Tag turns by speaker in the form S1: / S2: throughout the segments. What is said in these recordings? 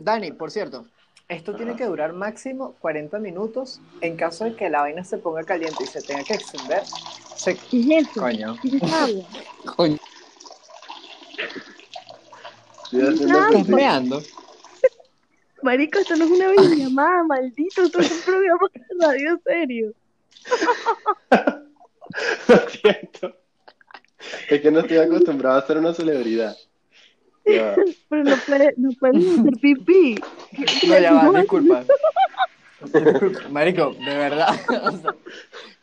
S1: Dani, por cierto, esto tiene que durar máximo 40 minutos. En caso de que la vaina se ponga caliente y se tenga que extender, se...
S2: ¿Qué es eso?
S1: Coño.
S2: ¿Qué es?
S1: Coño. ¿Estás meando?
S2: Marico, esto no es una videollamada, maldito, esto es un programa de radio serio.
S3: Lo siento. Es que no estoy acostumbrado a ser una celebridad. Ya.
S2: Pero no puede, no puedes hacer pipí.
S1: No, ya va, disculpa. Disculpa, Marico, de verdad. o sea,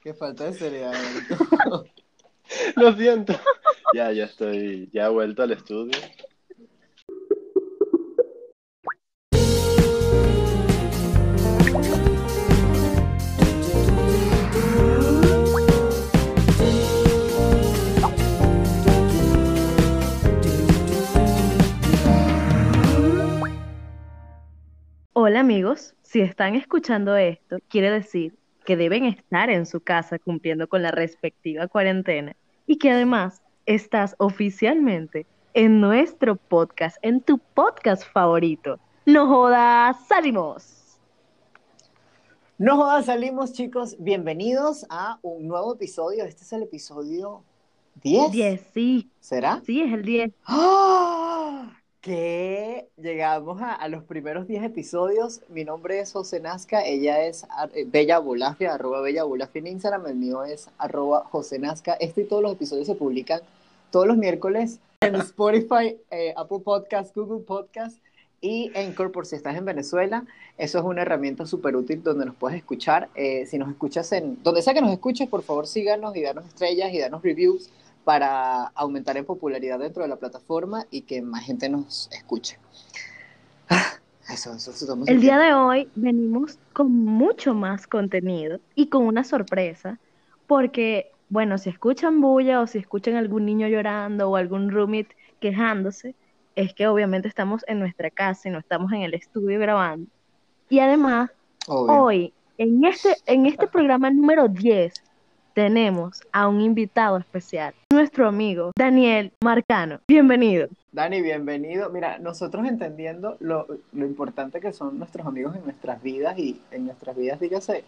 S1: qué falta de seriedad, marico.
S3: Lo siento. Ya, ya estoy, ya he vuelto al estudio.
S2: Hola amigos, si están escuchando esto, quiere decir que deben estar en su casa cumpliendo con la respectiva cuarentena y que además estás oficialmente en nuestro podcast, en tu podcast favorito. No jodas, salimos.
S1: No jodas, salimos, chicos. Bienvenidos a un nuevo episodio. Este es el episodio 10.
S2: 10, sí,
S1: ¿Será?
S2: sí, es el 10.
S1: ¡Ah! Que llegamos a, a los primeros 10 episodios. Mi nombre es José Nazca, ella es eh, Bella Bulafia, arroba Bella Bulafia en Instagram, el mío es arroba José Nazca. Este y todos los episodios se publican todos los miércoles en Spotify, eh, Apple Podcast, Google Podcast y Anchor por si estás en Venezuela. Eso es una herramienta súper útil donde nos puedes escuchar. Eh, si nos escuchas en donde sea que nos escuches, por favor síganos y danos estrellas y danos reviews para aumentar en popularidad dentro de la plataforma y que más gente nos escuche. Ah, Eso, eso,
S2: El día de hoy venimos con mucho más contenido y con una sorpresa, porque, bueno, si escuchan bulla o si escuchan algún niño llorando o algún roommate quejándose, es que obviamente estamos en nuestra casa y no estamos en el estudio grabando. Y además,
S1: Obvio.
S2: hoy, en este, en este programa número 10, tenemos a un invitado especial, nuestro amigo Daniel Marcano. Bienvenido.
S1: Dani, bienvenido. Mira, nosotros entendiendo lo, lo importante que son nuestros amigos en nuestras vidas y en nuestras vidas, dígase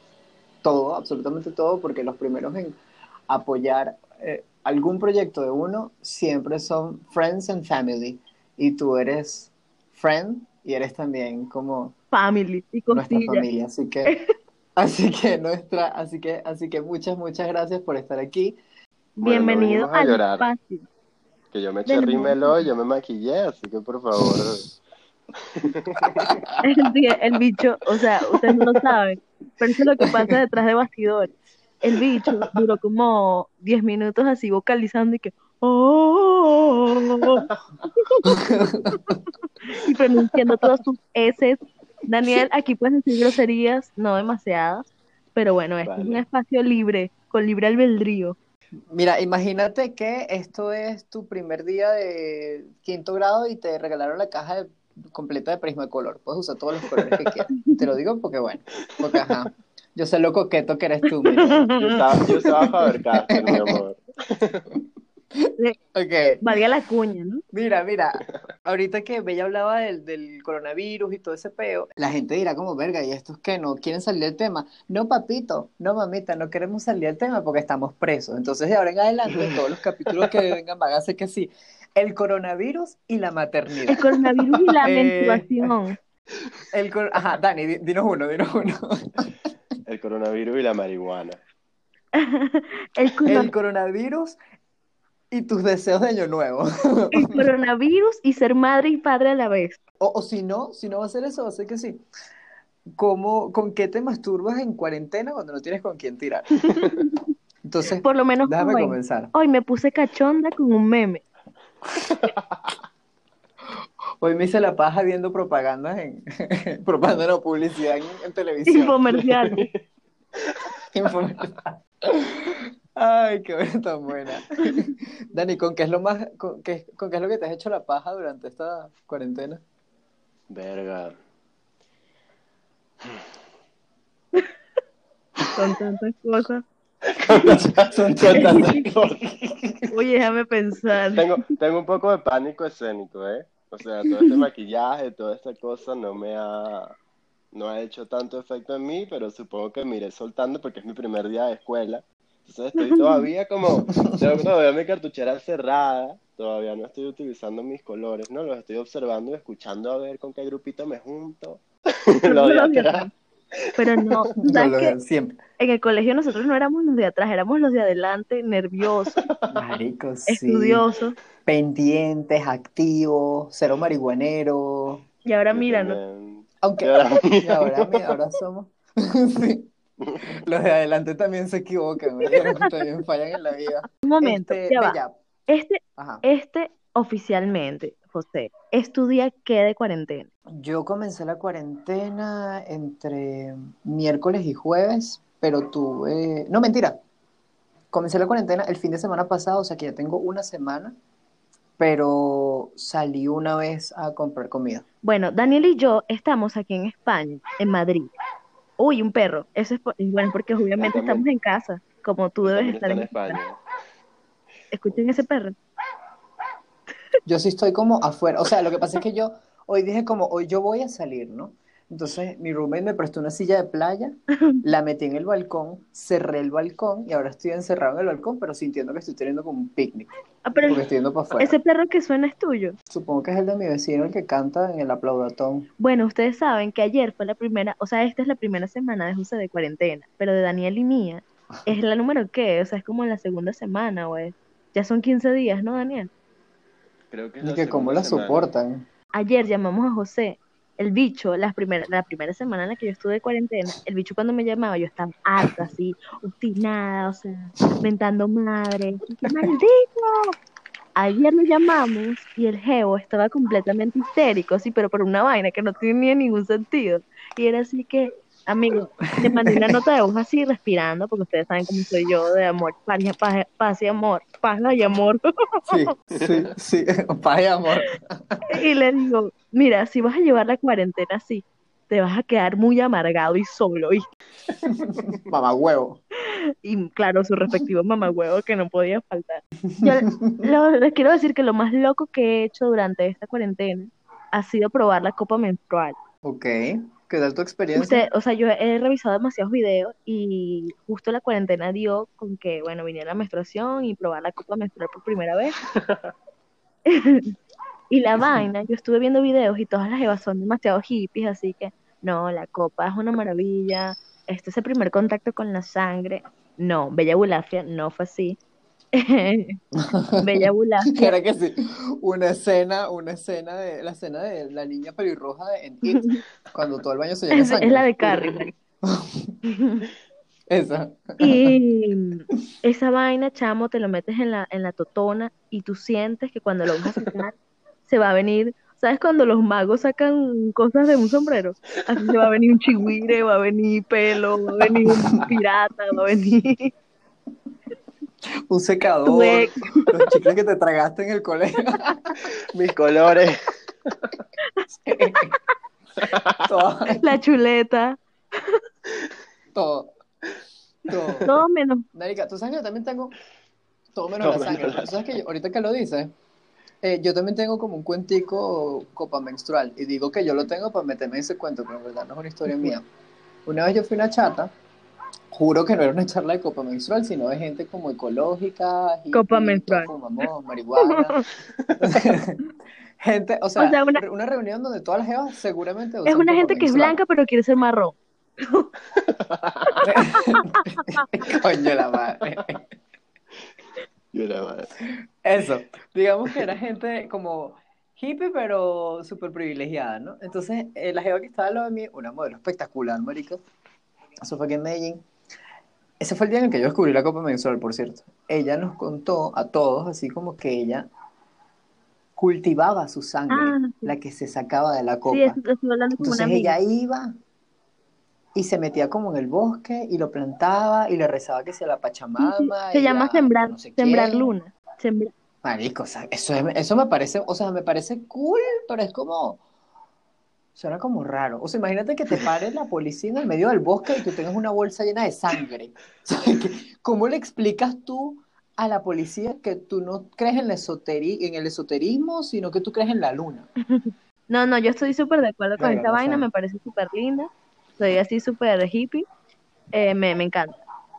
S1: todo, absolutamente todo, porque los primeros en apoyar eh, algún proyecto de uno siempre son friends and family. Y tú eres friend y eres también como
S2: Family y
S1: nuestra
S2: costilla.
S1: familia. Así que, así que nuestra, así que, así que muchas, muchas gracias por estar aquí.
S3: Bueno,
S2: Bienvenido al
S3: llorar.
S2: espacio.
S3: Que yo me eché rímelo, yo me maquillé, así que por favor.
S2: El, bicho, o sea, ustedes no lo saben, pero eso es lo que pasa detrás de bastidores. El bicho duró como 10 minutos así vocalizando y que "Oh", y pronunciando todos sus S. Daniel, aquí puedes decir groserías, no demasiadas, pero bueno, este es un espacio libre, con libre albedrío.
S1: Mira, imagínate que esto es tu primer día de quinto grado y te regalaron la caja de- completa de Prismacolor. Puedes usar todos los colores que quieras. Te lo digo porque, bueno, porque ajá. Yo sé lo coqueto que eres tú, mira.
S3: Yo estaba, yo estaba Faber-Castell, mi amor.
S1: Ok,
S2: Valga la cuña, ¿no?
S1: mira, mira. Ahorita que Bella hablaba del, del coronavirus y todo ese peo, la gente dirá como, verga, ¿y estos que no quieren salir del tema? No, papito, no, mamita, no queremos salir del tema porque estamos presos. Entonces, de ahora en adelante, todos los capítulos que vengan van a ser que sí. El coronavirus y la maternidad.
S2: El coronavirus y la
S1: Eh,
S2: menstruación.
S1: El cor- Ajá, Dani, di- dinos uno, dinos uno.
S3: El coronavirus y la marihuana.
S2: El,
S1: El coronavirus y tus deseos de año nuevo.
S2: el coronavirus y ser madre y padre a la vez.
S1: O, o si no, si no va a ser eso, va a ser que sí. ¿Cómo, ¿Con qué te masturbas en cuarentena cuando no tienes con quién tirar? Entonces,
S2: Por lo menos
S1: déjame
S2: hoy.
S1: comenzar.
S2: Hoy me puse cachonda con un meme.
S1: Hoy me hice la paja viendo propagandas en propaganda no publicidad en, en televisión.
S2: Infomercial.
S1: Infomercial. Ay, qué buena tan buena. Dani, ¿con qué es lo más, con qué, con qué es lo que te has hecho la paja durante esta cuarentena?
S3: Verga.
S2: Con tantas cosas.
S1: Son
S3: Con tantas cosas.
S2: Oye, déjame pensar.
S3: Tengo, tengo un poco de pánico escénico, ¿eh? O sea, todo este maquillaje, toda esta cosa no me ha, no ha hecho tanto efecto en mí, pero supongo que me iré soltando porque es mi primer día de escuela. Entonces estoy todavía como, tengo todavía mi cartuchera cerrada, todavía no estoy utilizando mis colores, ¿no? Los estoy observando y escuchando a ver con qué grupito me junto. Lo de atrás.
S2: Pero no, ¿sabes
S1: siempre.
S2: En el colegio nosotros no éramos los de atrás, éramos los de adelante, nerviosos,
S1: Marico, sí.
S2: estudiosos.
S1: Pendientes, activos, cero marihuanero.
S2: Y ahora mira, ¿no?
S1: Aunque
S3: Y ahora
S1: ahora, mira, ahora somos. Sí. Los de adelante también se equivocan, ¿verdad? también fallan en la vida.
S2: un momento,
S1: Este,
S2: ya va. Este,
S1: ajá.
S2: este oficialmente, José, es tu día que de cuarentena.
S1: Yo comencé la cuarentena entre miércoles y jueves, pero tuve... No, mentira. Comencé la cuarentena el fin de semana pasado, o sea que ya tengo una semana, pero salí una vez a comprar comida.
S2: Bueno, Daniel y yo estamos aquí en España, en Madrid. Uy, un perro. Eso es por- bueno, porque obviamente
S3: Ah, también.
S2: estamos en casa, como tú debes estar en
S3: España.
S2: Escuchen ese perro.
S1: Yo sí estoy como afuera, o sea, lo que pasa es que yo hoy dije como, hoy yo voy a salir, ¿no? Entonces mi roommate me prestó una silla de playa, la metí en el balcón, cerré el balcón y ahora estoy encerrado en el balcón, pero sintiendo que estoy teniendo como un picnic,
S2: Ah, pero
S1: porque estoy yendo para afuera.
S2: ese perro que suena es tuyo.
S1: Supongo que es el de mi vecino el que canta en el aplaudatón.
S2: Bueno, ustedes saben que ayer fue la primera, o sea, esta es la primera semana de José de cuarentena, pero de Daniel y mía es la número qué, o sea, es como la segunda semana, o es, ya son 15 días, ¿no, Daniel?
S3: Creo que es
S1: Y
S3: la
S1: que cómo la
S3: semana.
S1: soportan.
S2: Ayer llamamos a José, el bicho, la primera, la primera semana en la que yo estuve de cuarentena, el bicho cuando me llamaba yo estaba harta, así, obstinada, o sea, mentando madre, ¡maldito! Ayer lo llamamos y el geo estaba completamente histérico, así, pero por una vaina que no tenía ningún sentido. Y era así que, amigo, te mandé una nota de voz así, respirando, porque ustedes saben cómo soy yo, de amor, paz, y- paz, paz y amor, paz y amor.
S1: Sí, sí, sí, paz y amor.
S2: Y le digo, mira, si vas a llevar la cuarentena así, te vas a quedar muy amargado y solo. Y,
S1: Mamá huevo.
S2: y claro, su respectivo mamagüevo que no podía faltar. Yo lo- les quiero decir que lo más loco que he hecho durante esta cuarentena ha sido probar la copa menstrual.
S1: Ok, ¿qué tal tu experiencia?
S2: Usted, o sea, yo he revisado demasiados videos y justo la cuarentena dio con que, bueno, viniera la menstruación y probar la copa menstrual por primera vez. Y la vaina, yo estuve viendo videos y todas las evas son demasiado hippies, así que no, la copa es una maravilla. Este es el primer contacto con la sangre. No, Bella Bulafia no fue así. Bella Bulafia,
S1: Era que sí, una escena, una escena de, la escena de la niña pelirroja de en It, cuando todo el baño se llena de
S2: es,
S1: sangre.
S2: es la de Carrie.
S1: Esa.
S2: Y esa vaina, chamo, te lo metes en la, en la totona y tú sientes que cuando lo vas a sacar, se va a venir. ¿Sabes cuando los magos sacan cosas de un sombrero? Así se va a venir un chigüire, va a venir pelo, va a venir un pirata, va a venir
S1: Un secador, los chicles que te tragaste en el colegio.
S3: Mis colores.
S1: todo,
S2: la chuleta,
S1: todo, todo.
S2: todo menos.
S1: Marica, tú sabes que yo también tengo todo menos
S3: Todo
S1: la sangre.
S3: menos la
S1: Tú sabes que yo- ahorita que lo dices, eh, yo también tengo como un cuentico copa menstrual. Y digo que yo lo tengo para meterme en ese cuento, pero en verdad no es una historia mía. Una vez yo fui una chata, juro que no era una charla de copa menstrual, sino de gente como ecológica, hippie,
S2: Copa menstrual.
S1: fumamos marihuana. gente, o sea,
S2: O sea, una-
S1: una... reunión donde todas las jevas seguramente
S2: Es una gente que es blanca pero quiere ser marrón.
S1: Coño la madre.
S3: Yo la madre.
S1: Eso, digamos que era gente como hippie, pero súper privilegiada, ¿no? Entonces, eh, la jeva que estaba al lado de mí, una modelo espectacular, marica, eso fue aquí en Medellín. Ese fue el día en el que yo descubrí la copa menstrual, por cierto. Ella nos contó a todos, así como que ella cultivaba su sangre,
S2: Ah, sí.
S1: la que se sacaba de la copa.
S2: Sí, estoy hablando con una
S1: Entonces
S2: amiga.
S1: ella iba y se metía como en el bosque y lo plantaba y le rezaba que sea la Pachamama.
S2: Se llama sembrar,
S1: no sé
S2: sembrar
S1: quién.
S2: luna.
S1: Marico, o sea, eso, es- eso me parece, o sea, me parece cool, pero es como, suena como raro. O sea, imagínate que te pare la policía en el medio del bosque y tú tengas una bolsa llena de sangre. O sea, que- ¿Cómo le explicas tú a la policía que tú no crees en, la esoteri en el esoterismo, sino que tú crees en la luna.
S2: No, no, yo estoy súper de acuerdo con esta vaina, me parece súper linda. Soy así súper hippie. Eh, me, me encanta.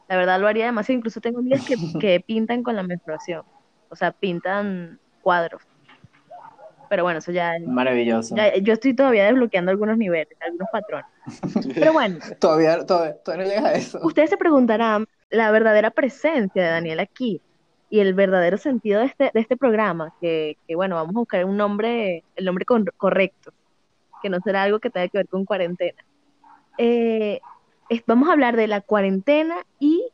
S2: La verdad lo haría demasiado. Incluso tengo amigas que, que pintan con la menstruación. O sea, pintan cuadros. Pero bueno, eso ya,
S1: Maravilloso.
S2: ya- Yo estoy todavía desbloqueando algunos niveles, algunos patrones. Pero bueno,
S1: Todavía, todavía, todavía no llegas a eso.
S2: ustedes se preguntarán la verdadera presencia de Daniel aquí y el verdadero sentido de este, de este programa, que, que, bueno, vamos a buscar un nombre, el nombre con- correcto, que no será algo que tenga que ver con cuarentena. Eh, es- vamos a hablar de la cuarentena y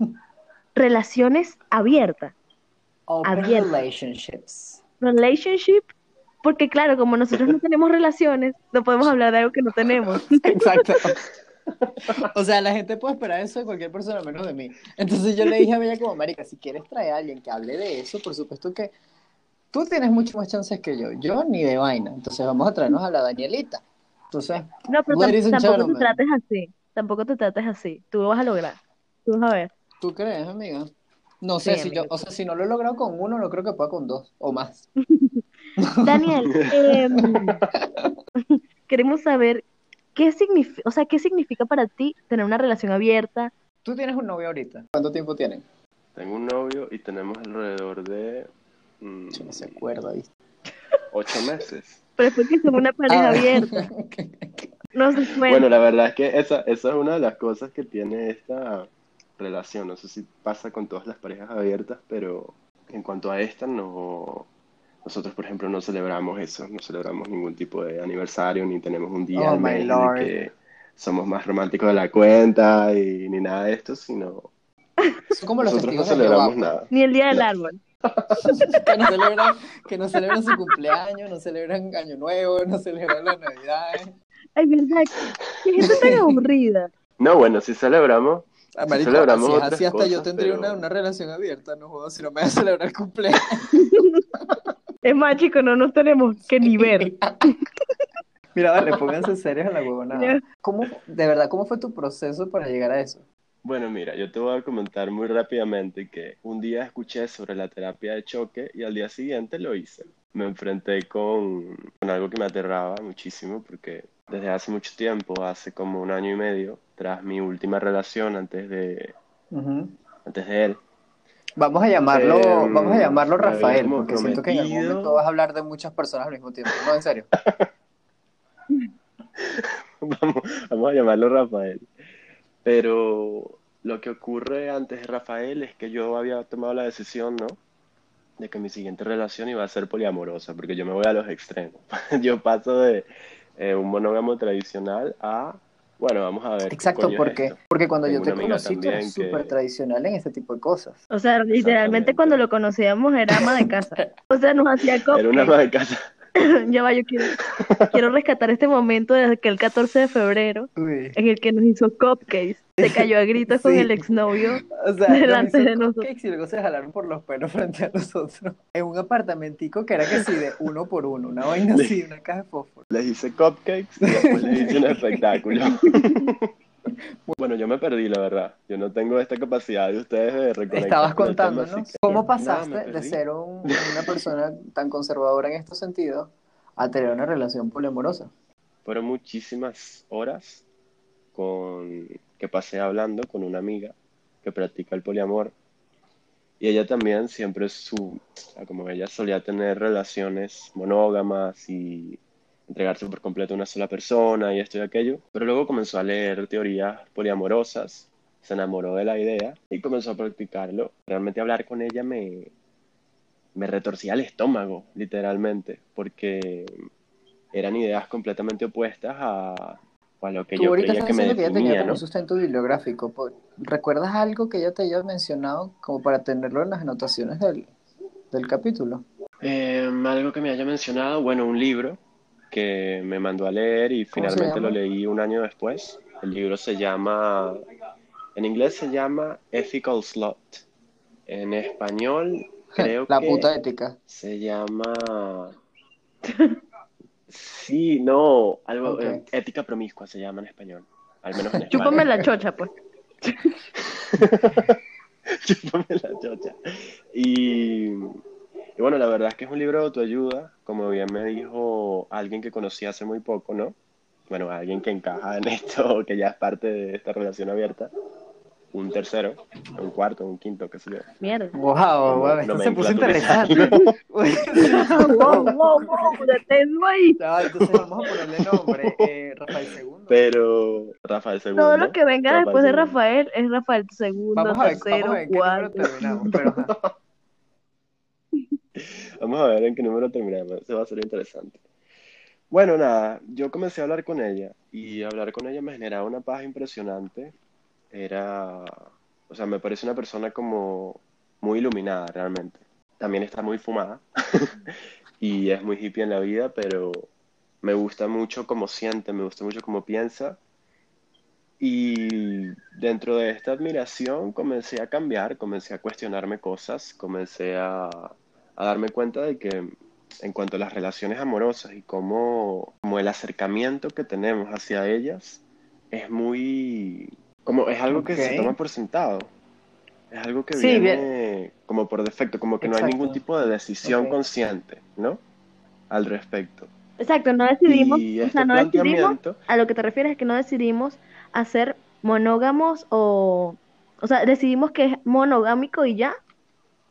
S2: relaciones abiertas,
S1: Open
S2: abierta.
S1: relationships.
S2: Relationship, porque claro, como nosotros no tenemos relaciones, no podemos hablar de algo que no tenemos.
S1: Exacto. O sea, la gente puede esperar eso de cualquier persona menos de mí. Entonces yo le dije a Bella como, marica, si quieres traer a alguien que hable de eso, por supuesto que tú tienes mucho más chances que yo. Yo ni de vaina. Entonces vamos a traernos a la Danielita. Entonces,
S2: No, pero
S1: Ladies
S2: tam-
S1: and
S2: tampoco te trates así, tampoco te trates así, tú lo vas a lograr, tú vas a ver.
S1: ¿tú crees, amiga? No sé
S2: Sí,
S1: si yo, o sea, si no lo he logrado con uno, no creo que pueda con dos o más.
S2: Daniel, em, queremos saber qué significa, o sea, qué significa para ti tener una relación abierta.
S1: Tú tienes un novio ahorita. ¿Cuánto tiempo tienen?
S3: Tengo un novio y tenemos alrededor de mm,
S1: Yo no se acuerda, ¿viste?
S3: ocho meses.
S2: Pero es porque son una pareja
S1: Ah,
S2: abierta, no se
S3: Bueno, la verdad es que esa, esa es una de las cosas que tiene esta relación. No sé si pasa con todas las parejas abiertas, pero en cuanto a esta, no. Nosotros, por ejemplo, no celebramos eso, no celebramos ningún tipo de aniversario, ni tenemos un día
S1: Oh,
S3: al
S1: my
S3: mes
S1: lord.
S3: de que somos más románticos de la cuenta y ni nada de esto, sino
S1: como los
S3: nosotros no celebramos nada.
S2: Ni el día del árbol.
S1: que no celebran, que no celebran su cumpleaños, no celebran Año Nuevo, no celebran la Navidad.
S2: Ay, verdad, qué gente tan aburrida.
S3: No, bueno, sí celebramos.
S1: Ah,
S3: Sí
S1: marico,
S3: celebramos
S1: así es
S3: otras
S1: así hasta yo tendría
S3: pero-
S1: una, una relación abierta, no jodas, si no me voy a celebrar el cumpleaños.
S2: Es más, chicos, no nos tenemos que ni ver.
S1: Mira, vale, pónganse serios en la huevonada. ¿Cómo, de verdad, cómo fue tu proceso para llegar a eso?
S3: Bueno, mira, yo te voy a comentar muy rápidamente que un día escuché sobre la terapia de choque y al día siguiente lo hice. Me enfrenté con, con algo que me aterraba muchísimo porque desde hace mucho tiempo, hace como un año y medio, tras mi última relación antes de, antes de él,
S1: Vamos a llamarlo,
S3: Em,
S1: vamos a llamarlo Rafael, porque siento que en algún momento vas a hablar de muchas personas al mismo tiempo. No, en serio.
S3: vamos, vamos a llamarlo Rafael. Pero lo que ocurre antes de Rafael es que yo había tomado la decisión, ¿no? De que mi siguiente relación iba a ser poliamorosa, porque yo me voy a los extremos. Yo paso de eh, un monógamo tradicional a, bueno, vamos a ver qué
S1: Exacto,
S3: es
S1: porque,
S3: esto.
S1: porque cuando yo
S3: Tengo
S1: te
S3: una amiga
S1: conocí, tú
S3: que-
S1: súper tradicional en ese tipo de cosas.
S2: O sea, literalmente cuando lo conocíamos era ama de casa. O sea, nos hacía
S3: Era una ama de casa.
S2: Ya va, yo quiero, quiero rescatar este momento desde que el 14 de febrero,
S1: Uy.
S2: en el que nos hizo cupcakes, se cayó a gritos con
S1: Sí.
S2: el exnovio.
S1: O sea,
S2: delante de nosotros.
S1: cupcakes y luego se jalaron por los pelos frente a nosotros. En un apartamentico que era que sí, de uno por uno, una vaina así, una caja de fósforo.
S3: Les hice cupcakes y después les hice un espectáculo. Bueno, yo me perdí, la verdad. Yo no tengo esta capacidad de ustedes de reconectar
S1: Estabas
S3: con
S1: contándonos
S3: así que-
S1: cómo
S3: Nada,
S1: pasaste de
S3: perdí.
S1: ser un- una persona tan conservadora en estos sentidos a tener una relación poliamorosa.
S3: Fueron muchísimas horas con que pasé hablando con una amiga que practica el poliamor. Y ella también siempre su, como ella solía tener relaciones monógamas y entregarse por completo a una sola persona y esto y aquello. Pero luego comenzó a leer teorías poliamorosas, se enamoró de la idea y comenzó a practicarlo. Realmente hablar con ella me, me retorcía el estómago, literalmente, porque eran ideas completamente opuestas a, a lo que
S1: Tú
S3: yo
S1: ahorita
S3: creía
S1: estás
S3: que me
S1: que ella tenía como
S3: ¿no?
S1: sustento bibliográfico. ¿Recuerdas algo que ella te haya mencionado como para tenerlo en las anotaciones del, del capítulo?
S3: Eh, algo que me haya mencionado, bueno, un libro que me mandó a leer y
S1: ¿Cómo se
S3: finalmente lo leí un año después. El libro se llama, en inglés se llama Ethical Slut. En español creo
S1: La
S3: que
S1: puta ética.
S3: se llama... Sí, no, algo, eh, Ética Promiscua se llama en español, al menos en
S2: Chúpame la chocha, pues.
S3: Chúpame la chocha. Y, y bueno, la verdad es que es un libro de autoayuda, como bien me dijo alguien que conocí hace muy poco, ¿no? Bueno, alguien que encaja en esto, que ya es parte de esta relación abierta. Un tercero, un cuarto, un quinto, qué sé yo.
S2: Mierda.
S1: Wow, wow, esto se puso interesante.
S2: wow, wow, wow, deténlo ahí.
S1: Ya, entonces vamos a ponerle nombre, eh, Rafael II.
S3: Pero Rafael II.
S2: Todo lo que venga después de
S3: II.
S2: Rafael es Rafael segundo,
S1: Vamos a ver,
S2: tercero,
S1: vamos a ver en qué número
S2: cuarto.
S1: terminamos. Pero, ajá.
S3: Vamos a ver en qué número terminamos. Eso va a ser interesante. Bueno, nada, yo comencé a hablar con ella y hablar con ella me generaba una paz impresionante. Era, o sea, me parece una persona como muy iluminada realmente. También está muy fumada y es muy hippie en la vida, pero me gusta mucho cómo siente, me gusta mucho cómo piensa. Y dentro de esta admiración comencé a cambiar, comencé a cuestionarme cosas, comencé a, a darme cuenta de que en cuanto a las relaciones amorosas y cómo, como el acercamiento que tenemos hacia ellas es muy, como es algo que se toma por sentado. Es algo que
S1: Sí,
S3: viene como por defecto, como que no hay ningún tipo de decisión consciente, ¿no? Al respecto.
S2: Exacto, no decidimos, o
S3: este
S2: sea, no decidimos, a lo que te refieres es que no decidimos hacer monógamos o, o sea, decidimos que es monogámico y ya,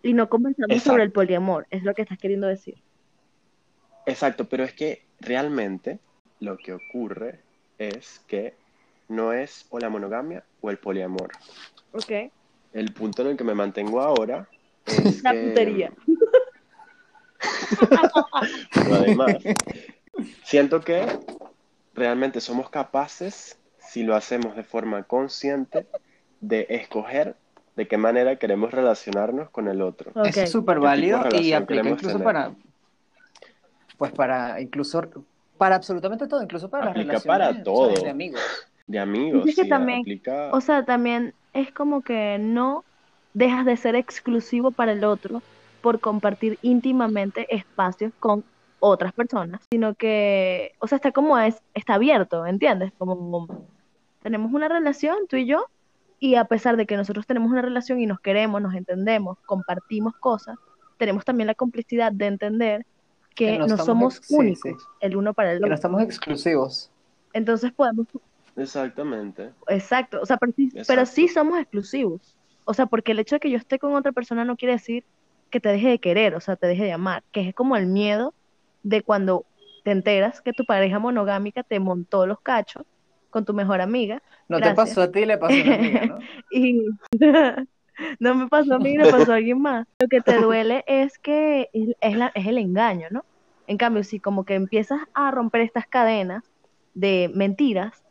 S2: y no conversamos sobre el poliamor, es lo que estás queriendo decir.
S3: exacto, pero es que realmente lo que ocurre es que no es o la monogamia o el poliamor.
S2: Ok.
S3: El punto en el que me mantengo ahora es
S2: La
S3: que,
S2: putería.
S3: pero además, siento que realmente somos capaces, si lo hacemos de forma consciente, de escoger de qué manera queremos relacionarnos con el otro.
S2: Ok.
S1: Eso es súper
S3: ¿Qué tipo de
S1: válido y aplica incluso
S3: tener?
S1: para, pues para, incluso, para absolutamente todo, incluso para las
S3: Aplica
S1: relaciones
S3: para todo.
S1: de amigos.
S3: De amigos,
S2: Es que
S3: sí,
S2: también,
S3: aplica.
S2: O sea, también es como que no dejas de ser exclusivo para el otro por compartir íntimamente espacios con otras personas, sino que, o sea, está como es, está abierto, ¿entiendes? Como tenemos una relación, tú y yo, y a pesar de que nosotros tenemos una relación y nos queremos, nos entendemos, compartimos cosas, tenemos también la complicidad de entender que,
S1: Que no
S2: no somos
S1: ex- sí,
S2: únicos
S1: sí.
S2: el uno para el
S1: Que no
S2: otro.
S1: estamos exclusivos.
S2: Entonces podemos
S3: Exactamente.
S2: Exacto, o sea, pero sí, pero sí somos exclusivos. O sea, porque el hecho de que yo esté con otra persona no quiere decir que te deje de querer, o sea, te deje de amar, que es como el miedo de cuando te enteras que tu pareja monogámica te montó los cachos con tu mejor amiga
S1: No te pasó a ti, le pasó a una amiga, ¿no?
S2: y no me pasó a mí, le pasó a alguien más. Lo que te duele es que es, es la- es el engaño, ¿no? En cambio, si como que empiezas a romper estas cadenas de mentiras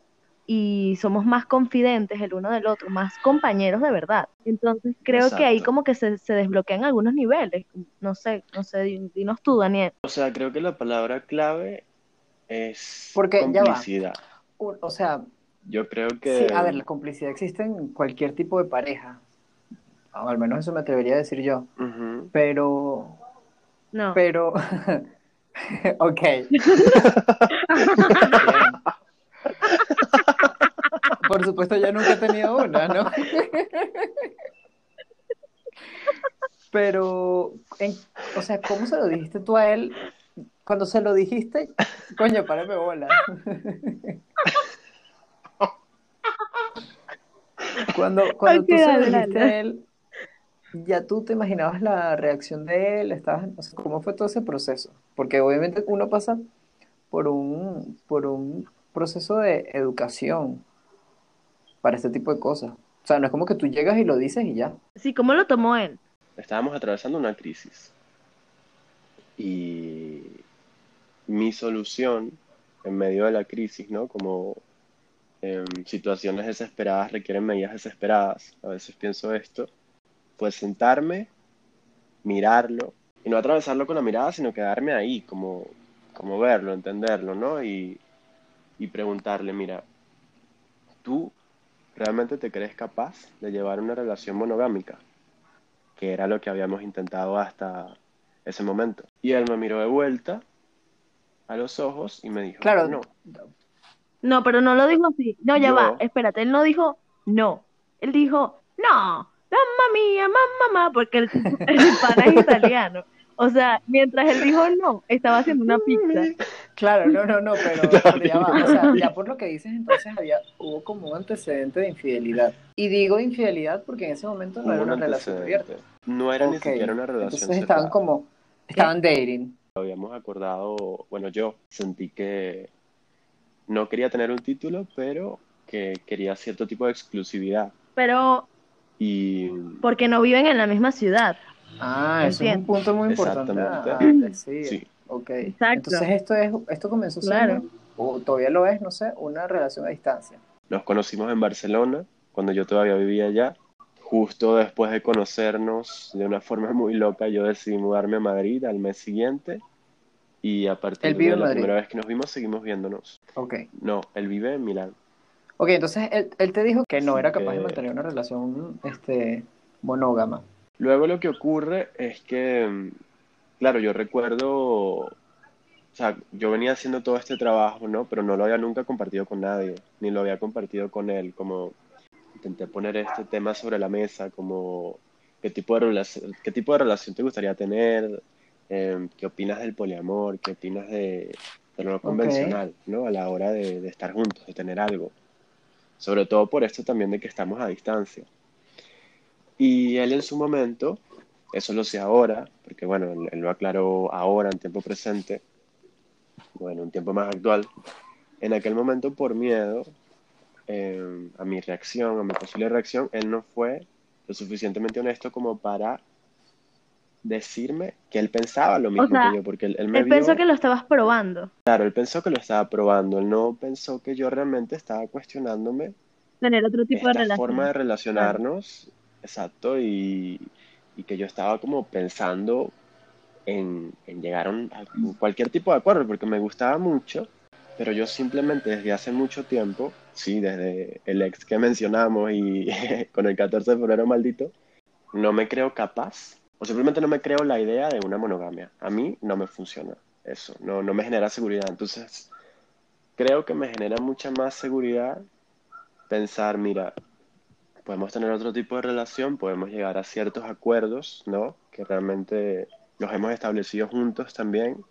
S2: y somos más confidentes el uno del otro, más compañeros de verdad. Entonces creo que ahí como que se, se desbloquean algunos niveles. No sé, no sé, di- dinos tú, Daniel.
S3: O sea, creo que la palabra clave es
S1: Porque, ya va.
S3: complicidad.
S1: O sea,
S3: Yo creo que
S1: sí, a ver, la complicidad existe en cualquier tipo de pareja. O al menos eso me atrevería a decir yo. Pero,
S2: No.
S1: pero, ok. Por supuesto, yo nunca he tenido una, ¿no? Pero, en- o sea, ¿cómo se lo dijiste tú a él? Cuando se lo dijiste, coño, párame bola. Cuando, cuando tú se lo dijiste a él, ya tú te imaginabas la reacción de él, estabas, o sea, ¿cómo fue todo ese proceso? Porque obviamente uno pasa por un, por un proceso de educación para este tipo de cosas. O sea, no es como que tú llegas y lo dices y ya.
S2: Sí, ¿cómo lo tomó él?
S3: estábamos atravesando una crisis. Y mi solución en medio de la crisis, ¿no? Como em, situaciones desesperadas requieren medidas desesperadas, a veces pienso esto, pues sentarme, mirarlo, y no atravesarlo con la mirada, sino quedarme ahí, como, como verlo, entenderlo, ¿no? Y, y preguntarle, mira, ¿tú realmente te crees capaz de llevar una relación monogámica? que era lo que habíamos intentado hasta ese momento. Y él me miró de vuelta a los ojos y me dijo,
S1: Claro,
S3: no,
S2: No, pero no lo dijo así. No, ya
S3: Yo-
S2: va, espérate, él no dijo no. Él dijo, no, mamma mía, mamma mamá, porque el, el pana es italiano. O sea, mientras él dijo no, estaba haciendo una pizza.
S1: Claro, no, no, no, pero, pero ya va. O sea, ya por lo que dices, entonces había, hubo como un antecedente de infidelidad. Y digo infidelidad porque en ese momento no era una
S3: un
S1: relación abierta.
S3: No era ni
S1: Ok,
S3: siquiera una relación
S1: Entonces estaban
S3: cerrada.
S1: como, estaban dating.
S3: Habíamos acordado, bueno, yo sentí que no quería tener un título, pero que quería cierto tipo de exclusividad.
S2: Pero
S3: Y
S2: porque no viven en la misma ciudad.
S1: Ah, eso es un punto muy importante
S3: Exactamente.
S1: a decir.
S3: sí,
S1: Ok.
S2: Exacto.
S1: Entonces esto es, esto comenzó siendo,
S2: Claro.
S1: o todavía lo es, no sé, una relación a distancia.
S3: nos conocimos en Barcelona, cuando yo todavía vivía allá. Justo después de conocernos de una forma muy loca, yo decidí mudarme a Madrid al mes siguiente. Y a partir
S1: Él vive
S3: de la
S1: Madrid.
S3: primera vez que nos vimos, seguimos viéndonos.
S1: Ok.
S3: No, él vive en Milán.
S1: Ok, entonces él, él te dijo que no era capaz de mantener una relación este, monógama.
S3: Luego lo que ocurre es que, claro, yo recuerdo, o sea, yo venía haciendo todo este trabajo, ¿no? Pero no lo había nunca compartido con nadie, ni lo había compartido con él, como intenté poner este tema sobre la mesa, como qué tipo de relación, qué tipo de relación te gustaría tener, Eh, qué opinas del poliamor, qué opinas de, de lo no convencional, ¿no? A la hora de, de estar juntos, de tener algo. Sobre todo por esto también de que estamos a distancia. Y él en su momento, eso lo sé ahora, porque bueno, él, él lo aclaró ahora en tiempo presente, bueno, un tiempo más actual. En aquel momento, por miedo eh, a mi reacción, a mi posible reacción, él no fue lo suficientemente honesto como para decirme que él pensaba lo mismo
S2: sea,
S3: que yo, porque él, él me
S2: Él
S3: vio,
S2: pensó que lo estabas probando.
S3: claro, él pensó que lo estaba probando, él no pensó que yo realmente estaba cuestionándome
S2: Tener otro tipo de relación.
S3: forma de relacionarnos, exacto, y, y que yo estaba como pensando en, en llegar a, cualquier tipo de acuerdo, porque me gustaba mucho, pero yo simplemente desde hace mucho tiempo, sí, desde el ex que mencionamos y con el 14 de febrero maldito, no me creo capaz, o simplemente no me creo la idea de una monogamia. A mí no me funciona eso, no, no me genera seguridad. Entonces, creo que me genera mucha más seguridad pensar, mira, podemos tener otro tipo de relación, podemos llegar a ciertos acuerdos, ¿no? Que realmente los hemos establecido juntos también.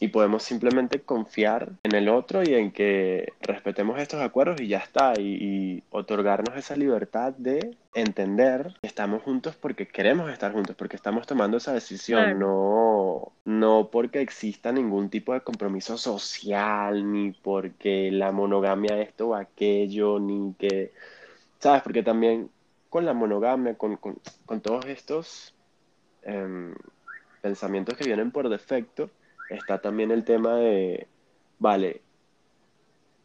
S3: Y podemos simplemente confiar en el otro y en que respetemos estos acuerdos y ya está. Y, y otorgarnos esa libertad de entender que estamos juntos porque queremos estar juntos, porque estamos tomando esa decisión, no, no porque exista ningún tipo de compromiso social, ni porque la monogamia esto o aquello, ni que, ¿sabes? Porque también con la monogamia, con, con, con todos estos em, pensamientos que vienen por defecto, está también el tema de, vale,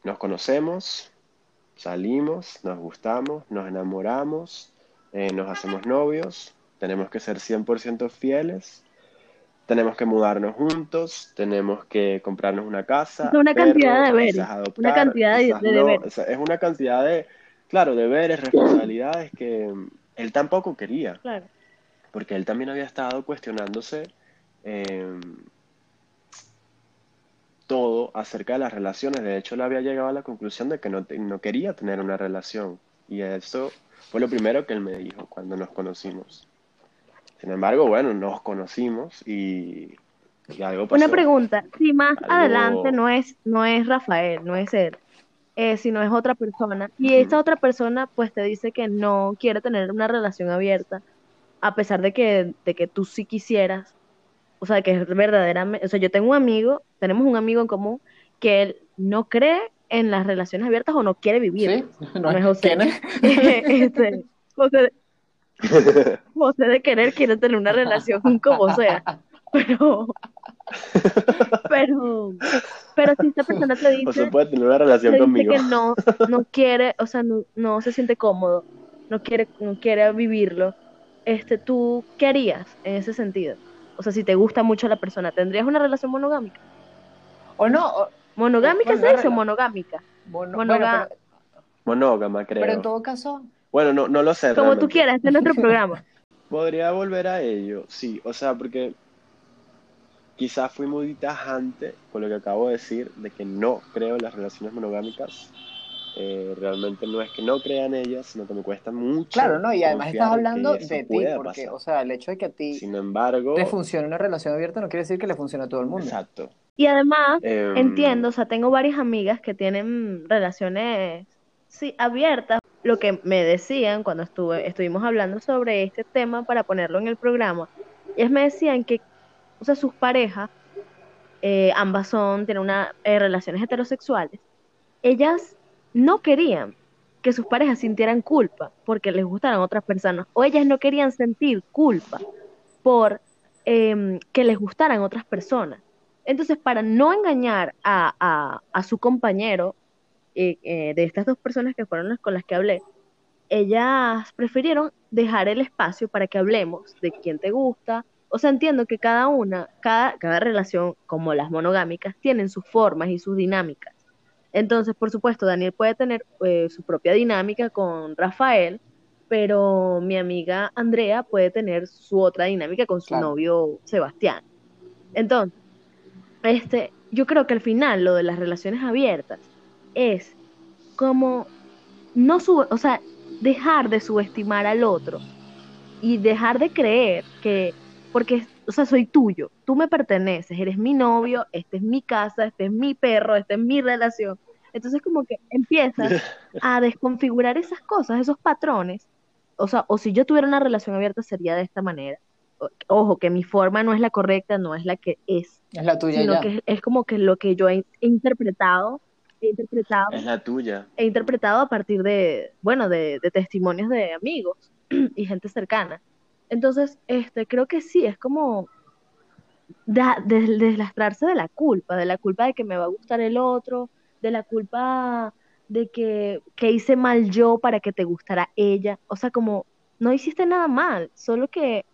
S3: nos conocemos, salimos, nos gustamos, nos enamoramos, eh, nos hacemos novios, tenemos que ser 100% fieles, tenemos que mudarnos juntos, tenemos que comprarnos una casa,
S2: Es una cantidad de deberes,
S3: adoptar,
S2: una cantidad de-
S3: quizás
S2: de
S3: no,
S2: deberes.
S3: es una cantidad de, claro, deberes, responsabilidades que él tampoco quería
S2: Claro.
S3: porque él también había estado cuestionándose eh, todo acerca de las relaciones. De hecho, él había llegado a la conclusión de que no, quería tener una relación. Y eso fue lo primero que él me dijo cuando nos conocimos. Sin embargo, bueno, nos conocimos y, y algo pasó.
S2: Una pregunta, si más
S3: Algo-
S2: adelante no es, no es Rafael, no es él, eh, sino es otra persona, y esta otra persona pues te dice que no quiere tener una relación abierta, a pesar de que, de que tú sí quisieras, o sea, que es verdaderamente, o sea, yo tengo un amigo, tenemos un amigo en común, que él no cree en las relaciones abiertas o no quiere vivir.
S1: ¿Sí?
S2: No es José.
S1: ¿Quién es?
S2: este, José, José de querer quiere tener una relación como sea, pero, pero, pero si esta persona te
S3: O sea,
S2: dice,
S3: puede tener una relación
S2: te dice
S3: conmigo.
S2: que no, no quiere, o sea, no, no se siente cómodo, no quiere, no quiere vivirlo, este, ¿tú qué harías en ese sentido? O sea, si te gusta mucho la persona, ¿tendrías una relación monogámica?
S1: O no, o-
S2: ¿Monogámica se dice o monogámica?
S1: bueno, pero,
S3: Monógama, creo.
S1: pero en todo caso,
S3: Bueno, no, no lo sé
S2: Como tú quieras, este es nuestro programa.
S3: Podría volver a ello, sí, o sea, porque quizás fui muy tajante con lo que acabo de decir, de que no creo en las relaciones monogámicas. Eh, realmente no es que no crea en ellas, sino que me cuesta mucho.
S1: Claro, ¿no? Y además estás hablando de ti, porque,
S3: pasar.
S1: o sea, el hecho de que a ti
S3: Sin embargo,
S1: te funcione una relación abierta no quiere decir que le funcione a todo el mundo.
S3: exacto.
S2: Y además,
S3: Em,
S2: entiendo, o sea, tengo varias amigas que tienen relaciones, sí, abiertas. Lo que me decían cuando estuve, estuvimos hablando sobre este tema para ponerlo en el programa, ellas me decían que, o sea, sus parejas, eh, ambas son, tienen una, eh, relaciones heterosexuales, ellas no querían que sus parejas sintieran culpa porque les gustaran otras personas, o ellas no querían sentir culpa por em, que les gustaran otras personas. Entonces, para no engañar a, a- a su compañero eh, de estas dos personas que fueron las con las que hablé, ellas prefirieron dejar el espacio para que hablemos de quién te gusta. O sea, entiendo que cada una, cada, cada relación, como las monogámicas, tienen sus formas y sus dinámicas. Entonces, por supuesto, Daniel puede tener eh, su propia dinámica con Rafael, pero mi amiga Andrea puede tener su otra dinámica con su
S1: Claro.
S2: novio Sebastián. Entonces, este, yo creo que al final lo de las relaciones abiertas es como no sub, o sea, dejar de subestimar al otro y dejar de creer que porque o sea, soy tuyo, tú me perteneces, eres mi novio, esta es mi casa, este es mi perro, esta es mi relación. Entonces como que empiezas a desconfigurar esas cosas, esos patrones. O sea, o si yo tuviera una relación abierta sería de esta manera. Ojo, que mi forma no es la correcta, no es la que es,
S1: Es la tuya
S2: sino
S1: ya.
S2: que es, es como que lo que yo he, he interpretado, he interpretado,
S3: es la tuya.
S2: he interpretado a partir de, bueno, de, de testimonios de amigos y gente cercana. Entonces, este, creo que sí, es como da- des- deslastrarse de la culpa, de la culpa de que me va a gustar el otro, de la culpa de que, que hice mal yo para que te gustara ella. O sea, como no hiciste nada mal, solo que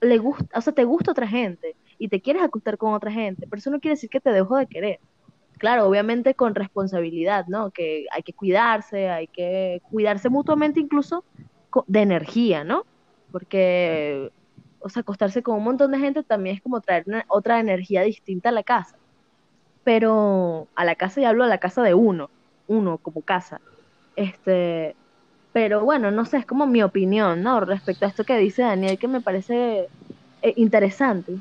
S2: le gusta, o sea, te gusta otra gente y te quieres acostar con otra gente, pero eso no quiere decir que te dejo de querer. Claro, obviamente con responsabilidad, ¿no? Que hay que cuidarse, hay que cuidarse mutuamente incluso de energía, ¿no? Porque, o sea, acostarse con un montón de gente también es como traer otra energía distinta a la casa. Pero a la casa, y hablo a la casa de uno, uno como casa. Este, pero bueno, no sé, es como mi opinión, ¿no? Respecto a esto que dice Daniel, que me parece eh, interesante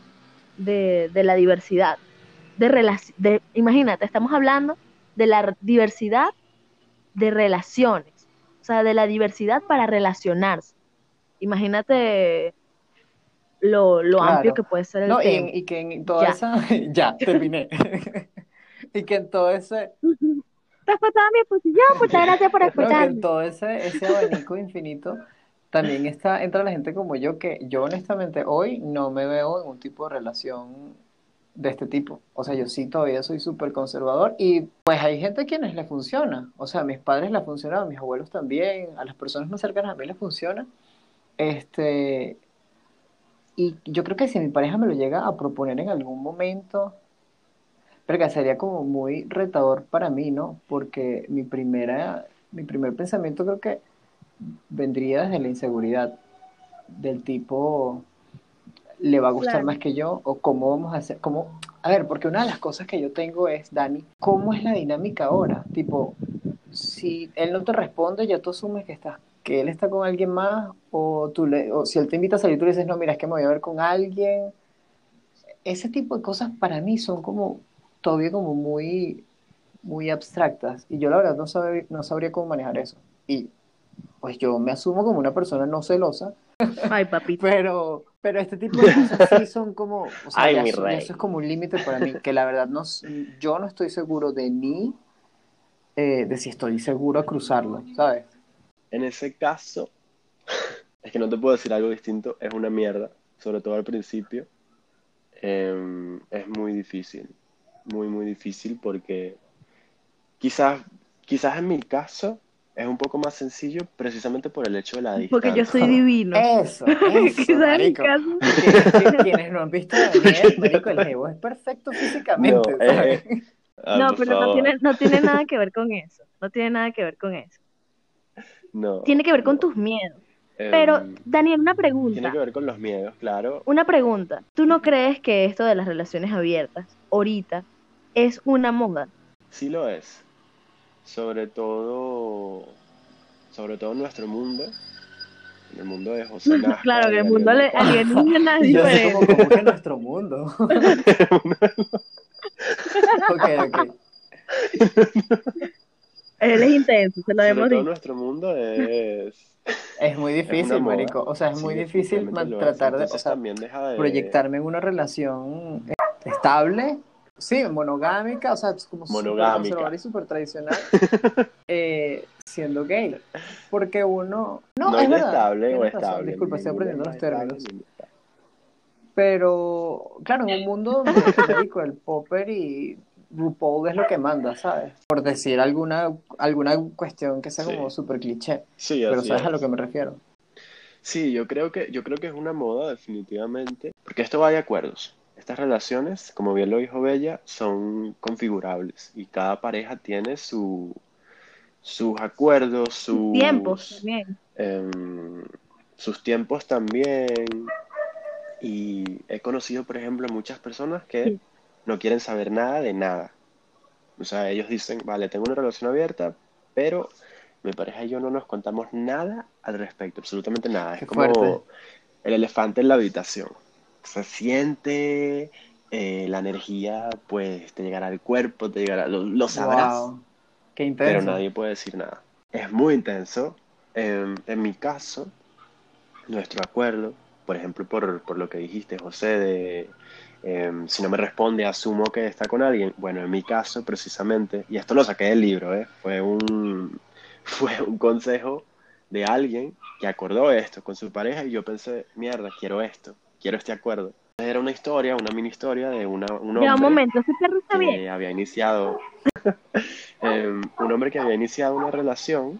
S2: de, de la diversidad. De, de, imagínate, estamos hablando de la diversidad de relaciones, o sea, de la diversidad para relacionarse. Imagínate lo, lo
S1: Claro.
S2: amplio que puede ser el
S1: No, y,
S2: tema.
S1: en- y que en toda
S2: Ya.
S1: esa. Ya, terminé. y que en todo ese.
S2: Respetaba mi posición, muchas gracias por
S1: No, que en todo ese, ese abanico infinito también está, entra la gente como yo, que yo honestamente hoy no me veo en un tipo de relación de este tipo. O sea, yo sí todavía soy súper conservador y pues hay gente a quienes le funciona. O sea, a mis padres les funciona, a mis abuelos también, a las personas más cercanas a mí les funciona. Este, y yo creo que si mi pareja me lo llega a proponer en algún momento, pero que sería como muy retador para mí, ¿no? Porque mi primera, mi primer pensamiento creo que vendría desde la inseguridad del tipo, ¿le va a gustar
S2: Claro.
S1: más que yo? ¿O cómo vamos a hacer? ¿Cómo? A ver, porque una de las cosas que yo tengo es, Dani, ¿cómo es la dinámica ahora? Tipo, si él no te responde, ya tú asumes que estás, que él está con alguien más, o tú le, o si él te invita a salir, tú le dices, no, mira, es que me voy a ver con alguien. Ese tipo de cosas para mí son como todavía como muy, muy abstractas. Y yo la verdad no sabría, no sabría cómo manejar eso. Y pues yo me asumo como una persona no celosa,
S2: Ay, papito.
S1: pero, pero este tipo de cosas sí son como, o sea,
S3: Ay,
S1: eso, eso es como un límite para mí, que la verdad no, yo no estoy seguro de mí, eh, de si estoy seguro a cruzarlo, ¿sabes?
S3: En ese caso, es que no te puedo decir algo distinto, es una mierda, sobre todo al principio. Em, es muy difícil, muy, muy difícil porque quizás, quizás en mi caso es un poco más sencillo precisamente por el hecho de la
S2: Porque yo
S3: distancia.
S2: soy divino.
S1: Eso, eso,
S2: Quizás en caso.
S1: Quienes no han visto a Daniel, marico, el jevo es perfecto físicamente,
S3: No,
S1: ¿sabes?
S3: eh, Ah,
S2: No, pero no tiene, no tiene nada que ver con eso. No tiene nada que ver con eso.
S3: No,
S2: Tiene que ver con
S3: no.
S2: tus miedos.
S3: Em,
S2: Pero, Daniel, una
S3: tiene
S2: pregunta.
S3: que ver con los miedos, claro.
S2: Una pregunta. ¿Tú no crees que esto de las relaciones abiertas, ahorita, es una moda?
S3: Sí lo es. sobre todo, sobre todo en nuestro mundo, en el mundo de José Nazca
S2: Claro, que el mundo
S3: Alejandro.
S2: alienígena es diferente.
S1: como, como que nuestro mundo. ok, ok.
S2: Él es intenso, se lo
S3: Sobre
S2: hemos
S3: todo
S2: dicho.
S3: nuestro mundo es,
S1: Es muy
S3: es
S1: difícil,
S3: moda.
S1: marico. O sea, es
S3: Sí,
S1: muy difícil
S3: es.
S1: tratar de, o sea,
S3: también deja de
S1: proyectarme en una relación eh, estable, sí, monogámica, o sea, es como súper
S3: Monogámica.
S1: conservador y súper tradicional, eh, siendo gay. Porque uno... No,
S3: No
S1: es
S3: es
S1: verdad.
S3: estable o
S1: razón,
S3: estable.
S1: Disculpa, estoy aprendiendo
S3: es
S1: los términos. Pero, claro, en un mundo donde, marico, el popper y RuPaul es lo que manda, ¿sabes? Por decir alguna, alguna cuestión que sea
S3: Sí.
S1: como súper cliché.
S3: Sí,
S1: Pero sabes a lo que me refiero.
S3: Sí, yo creo que, yo creo que es una moda definitivamente, porque esto va de acuerdos. Estas relaciones, como bien lo dijo Bella, son configurables y cada pareja tiene su, sus acuerdos, sus,
S2: Tiempos también.
S3: em, sus tiempos también. Y he conocido, por ejemplo, muchas personas que
S2: Sí.
S3: No quieren saber nada de nada. O sea, ellos dicen, vale, tengo una relación abierta, pero mi pareja y yo no nos contamos nada al respecto, absolutamente nada.
S1: Qué
S3: Es como
S1: fuerte.
S3: el elefante en la habitación. Se siente, eh, la energía, pues te llegará al cuerpo, te llegará, lo, lo sabrás,
S1: Wow, qué
S3: pero
S1: intenso.
S3: nadie puede decir nada. Es muy intenso. En, en mi caso, nuestro acuerdo, por ejemplo, por, por lo que dijiste, José, de em, si no me responde, asumo que está con alguien. Bueno, en mi caso, precisamente, y esto lo saqué del libro, ¿eh? Fue un, fue un consejo de alguien que acordó esto con su pareja y yo pensé, mierda, quiero esto, quiero este acuerdo. Era una historia, una mini historia de una, un
S2: Ya, un
S3: hombre
S2: momento, bien.
S3: que había iniciado, em, un hombre que había iniciado una relación,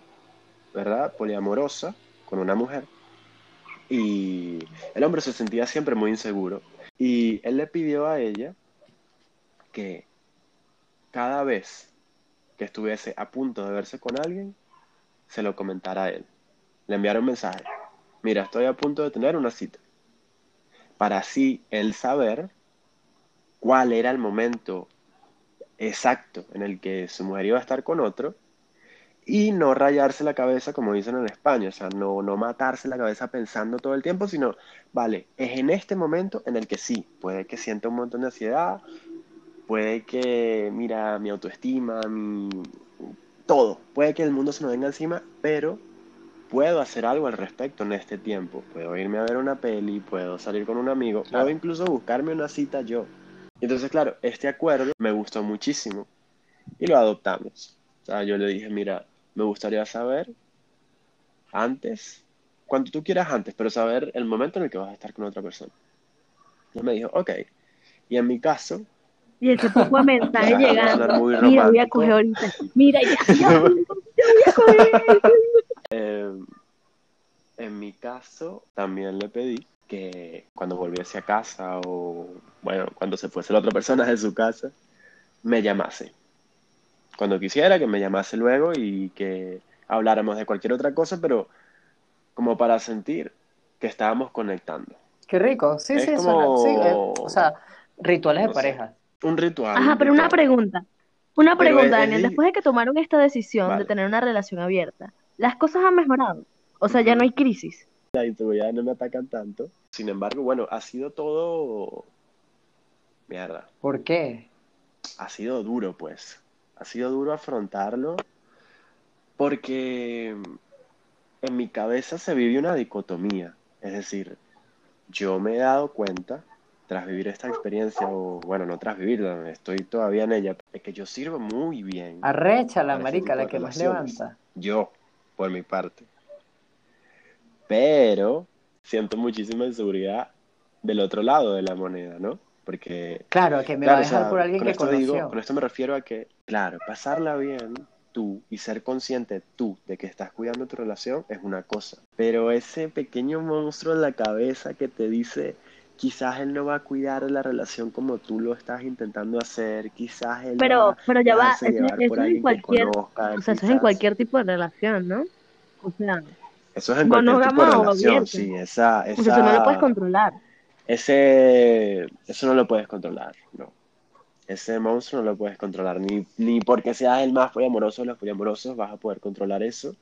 S3: ¿verdad? Poliamorosa con una mujer. Y el hombre se sentía siempre muy inseguro. Y él le pidió a ella que cada vez que estuviese a punto de verse con alguien, se lo comentara a él. Le enviaron un mensaje. Mira, estoy a punto de tener una cita. Para así él saber cuál era el momento exacto en el que su mujer iba a estar con otro y no rayarse la cabeza como dicen en España, o sea, no, no matarse la cabeza pensando todo el tiempo, sino, vale, es en este momento en el que sí, puede que sienta un montón de ansiedad, puede que, mira, mi autoestima, mi... todo, puede que el mundo se me venga encima, pero puedo hacer algo al respecto en este tiempo, puedo irme a ver una peli, puedo salir con un amigo,
S1: Claro.
S3: puedo incluso buscarme una cita yo. Entonces, claro, este acuerdo me gustó muchísimo y lo adoptamos. O sea, yo le dije, mira, me gustaría saber antes, cuando tú quieras antes, pero saber el momento en el que vas a estar con otra persona. Y me dijo, ok. Y en mi caso,
S2: Y ese poco de mensaje llegando. Mira, voy a coger ahorita. Mira, ya, ya, ya voy a coger.
S3: eh, en mi caso, también le pedí que cuando volviese a casa o, bueno, cuando se fuese la otra persona de su casa, me llamase. Cuando quisiera, que me llamase luego y que habláramos de cualquier otra cosa, pero como para sentir que estábamos conectando.
S1: Qué rico. Sí,
S3: Es
S1: sí,
S3: como-
S1: suena. Sí, eh, o sea, rituales
S3: No
S1: de
S3: sé.
S1: pareja.
S3: Un ritual.
S2: Ajá,
S3: un
S2: pero una pregunta. Una
S3: Pero
S2: pregunta,
S3: es-
S2: Daniel. Después de que tomaron esta decisión
S3: Vale.
S2: de tener una relación abierta, ¿las cosas han mejorado? O sea, ya no hay crisis.
S3: La inseguridad no me atacan tanto. Sin embargo, bueno, ha sido todo... Mierda.
S1: ¿Por qué?
S3: ha sido duro, pues. Ha sido duro afrontarlo porque en mi cabeza se vive una dicotomía. Es decir, yo me he dado cuenta, tras vivir esta experiencia, o bueno, no tras vivirla, estoy todavía en ella, es que yo sirvo muy bien.
S1: Arrecha la marica, la que más levanta.
S3: Yo, por mi parte. Pero siento muchísima inseguridad del otro lado de la moneda, ¿no? Porque
S1: Claro, que me
S3: Claro,
S1: va a
S3: o
S1: dejar
S3: sea,
S1: por alguien
S3: con
S1: que
S3: esto
S1: conoció.
S3: digo, con esto me refiero a que, claro, pasarla bien tú y ser consciente tú de que estás cuidando tu relación es una cosa, pero ese pequeño monstruo en la cabeza que te dice, quizás él no va a cuidar la relación como tú lo estás intentando hacer, quizás él
S2: Pero,
S3: va
S2: pero ya va, eso, eso
S3: por
S2: es en cualquier,
S3: conozca,
S2: o sea, eso es en cualquier tipo de relación, ¿no? O sea,
S3: Eso es en cualquier tipo de
S2: o
S3: relación, sí, esa,
S2: o sea, eso no lo puedes
S3: esa,
S2: controlar.
S3: Ese, eso no lo puedes controlar, no. ese monstruo no lo puedes controlar, ni, ni porque seas el más poliamoroso de los poliamorosos vas a poder controlar eso.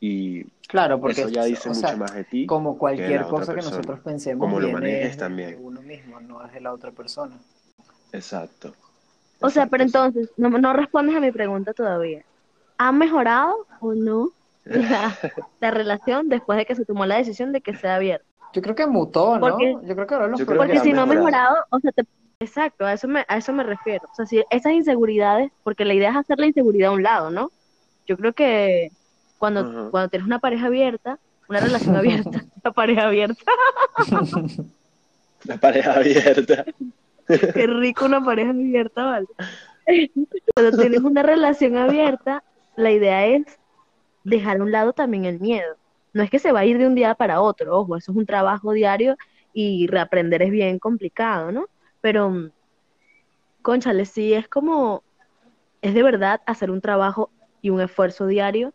S3: Y
S1: Claro, porque
S3: eso ya dice
S1: o
S3: mucho
S1: sea,
S3: más de ti
S1: como cualquier cosa que
S3: persona.
S1: nosotros pensemos,
S3: Como lo manejes también.
S1: de uno mismo, no es de la otra persona.
S3: Exacto.
S2: O sea, pero entonces, no, no respondes a mi pregunta todavía. ¿Ha mejorado o no la, la relación después de que se tomó la decisión de que sea abierta?
S1: Yo creo que mutó, ¿no?
S2: Porque-
S1: Yo creo que ahora los
S2: Porque si no ha
S3: mejorado.
S2: o sea, te- exacto, a eso me, a eso me refiero. O sea, si esas inseguridades, porque la idea es hacer la inseguridad a un lado, ¿no? Yo creo que cuando, cuando tienes una pareja abierta, una relación abierta, una pareja abierta,
S3: La pareja abierta.
S2: qué rico una pareja abierta, ¿vale? Cuando tienes una relación abierta, la idea es dejar a un lado también el miedo. No es que se va a ir de un día para otro, ojo, eso es un trabajo diario y reaprender es bien complicado, ¿no? Pero, mm, cónchale, sí es como, es de verdad hacer un trabajo y un esfuerzo diario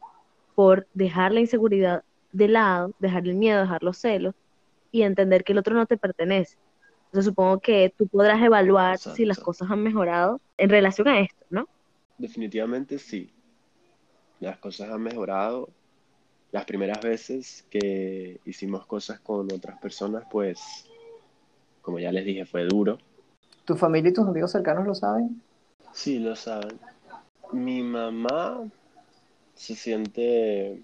S2: por dejar la inseguridad de lado, dejar el miedo, dejar los celos y entender que el otro no te pertenece. Entonces supongo que tú podrás evaluar si las
S3: Exacto.
S2: cosas han mejorado en relación a esto, ¿no?
S3: Definitivamente sí. Las cosas han mejorado. Las primeras veces que hicimos cosas con otras personas, pues, como ya les dije, fue duro.
S1: ¿Tu familia y tus amigos cercanos lo saben?
S3: Sí, lo saben. Mi mamá se siente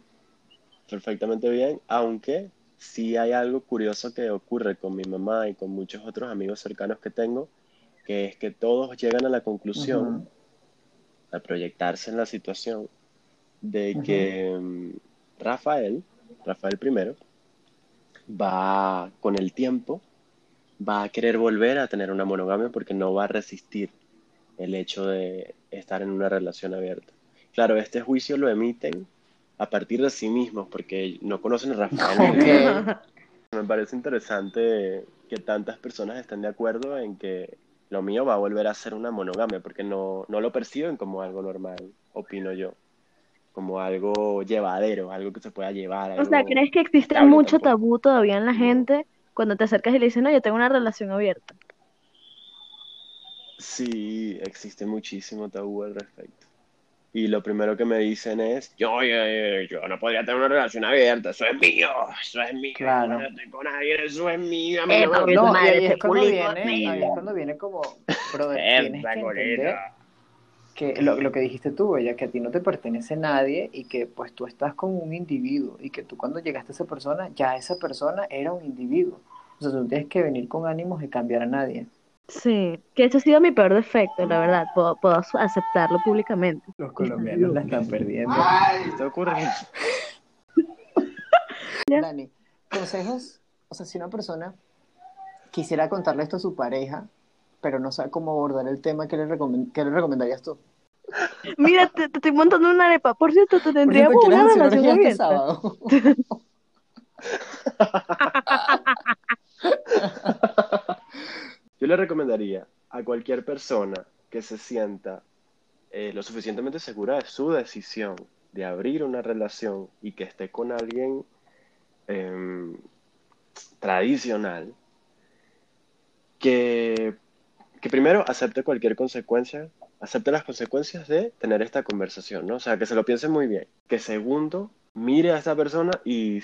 S3: perfectamente bien, aunque sí hay algo curioso que ocurre con mi mamá y con muchos otros amigos cercanos que tengo, que es que todos llegan a la conclusión, a proyectarse en la situación, de que Rafael, Rafael primero, va con el tiempo, va a querer volver a tener una monogamia porque no va a resistir el hecho de estar en una relación abierta. Claro, este juicio lo emiten a partir de sí mismos porque no conocen a Rafael. Me parece interesante que tantas personas estén de acuerdo en que lo mío va a volver a ser una monogamia porque no, no lo perciben como algo normal, opino yo. Como algo llevadero, algo que se pueda llevar.
S2: O sea, ¿crees que existe mucho
S3: tampoco.
S2: tabú todavía en la
S3: No.
S2: gente cuando te acercas y le dices, no, yo tengo una relación abierta?
S3: Sí, existe muchísimo tabú al respecto. Y lo primero que me dicen es, yo, yo, yo no podría tener una relación abierta, eso es mío, eso es mío,
S1: Claro.
S3: yo no estoy con nadie, eso es mío,
S2: Eh,
S3: no
S2: tu
S1: No, y ahí es cuando viene, ahí es cuando viene como, brother, tienes que entender que lo, lo que dijiste tú, ella, que a ti no te pertenece nadie y que pues tú estás con un individuo y que tú cuando llegaste a esa persona, ya esa persona era un individuo. O sea, tú no tienes que venir con ánimos de cambiar a nadie.
S2: Sí, que ese ha sido mi peor defecto, la verdad, puedo, puedo aceptarlo públicamente.
S1: Los colombianos la están perdiendo.
S3: ¿Qué está ocurriendo?
S1: Dani, consejos, o sea, si una persona quisiera contarle esto a su pareja, pero no sabe cómo abordar el tema, ¿qué le, recomen- qué le recomendarías tú?
S2: Mira, te, te estoy montando una arepa. Por cierto, te
S1: Por
S2: tendríamos una
S1: ¿quieres hacer
S2: relación
S1: este
S2: abierta.
S1: sábado?
S3: Yo le recomendaría a cualquier persona que se sienta eh, lo suficientemente segura de su decisión de abrir una relación y que esté con alguien em, tradicional, que, que primero acepte cualquier consecuencia, acepte las consecuencias de tener esta conversación, ¿no? O sea, que se lo piense muy bien. Que segundo, mire a esta persona y,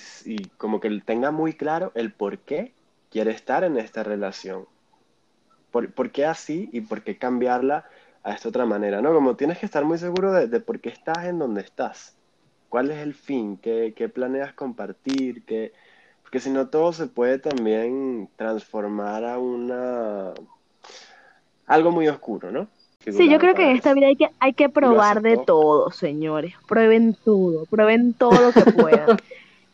S3: como que tenga muy claro el por qué quiere estar en esta relación. ¿Por, por qué así y por qué cambiarla a esta otra manera? ¿no? Como tienes que estar muy seguro de, de por qué estás en donde estás. ¿Cuál es el fin? ¿Qué, qué planeas compartir? ¿Qué... Porque si no, todo se puede también transformar a una... algo muy oscuro, ¿no?
S2: Sí, yo creo que en esta vida hay que, hay que probar de todo, señores. Prueben todo, prueben todo lo que puedan.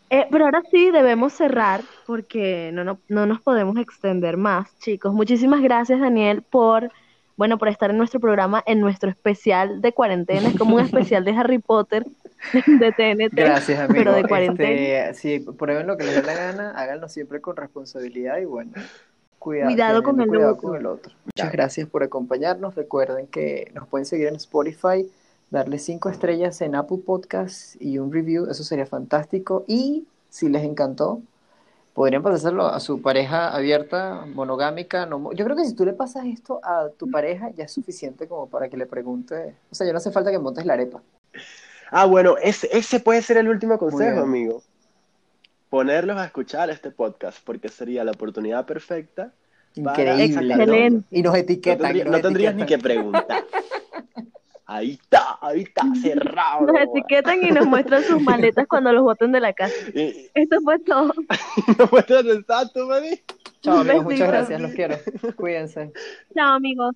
S2: Eh, pero ahora sí debemos cerrar porque no, no, no nos podemos extender más, chicos. Muchísimas gracias, Daniel, por, bueno, por estar en nuestro programa, en nuestro especial de cuarentena. Es como un especial de Harry Potter de TNT.
S1: Gracias, amigo.
S2: Pero de cuarentena.
S1: Este, sí, prueben lo que les dé la gana, háganlo siempre con responsabilidad y bueno, cuidado,
S2: Cuidado con el
S1: cuidado
S2: otro.
S1: con el otro. Muchas gracias por acompañarnos. Recuerden que nos pueden seguir en Spotify, darle cinco estrellas en Apple Podcasts y un review, eso sería fantástico. Y si les encantó, Podrían pasárselo a su pareja abierta, monogámica. No, yo creo que si tú le pasas esto a tu pareja, ya es suficiente como para que le pregunte. O sea, ya no hace falta que montes la arepa.
S3: Ah, bueno, ese, ese puede ser el último consejo, amigo. Ponerlos a escuchar este podcast, porque sería la oportunidad perfecta. Para
S1: Increíble. Y nos
S3: No,
S1: etiquetan.
S3: tendría-
S1: nos
S3: no tendrías ni que preguntar. Ahí está, ahí está, cerrado.
S2: Nos
S3: ¿no?
S2: etiquetan y nos muestran sus maletas cuando los boten de la casa.
S3: Y,
S2: Esto fue todo.
S3: nos muestras el santo, mami.
S1: Chao, amigos. Muchas gracias. Los quiero. Cuídense.
S2: Chao, amigos.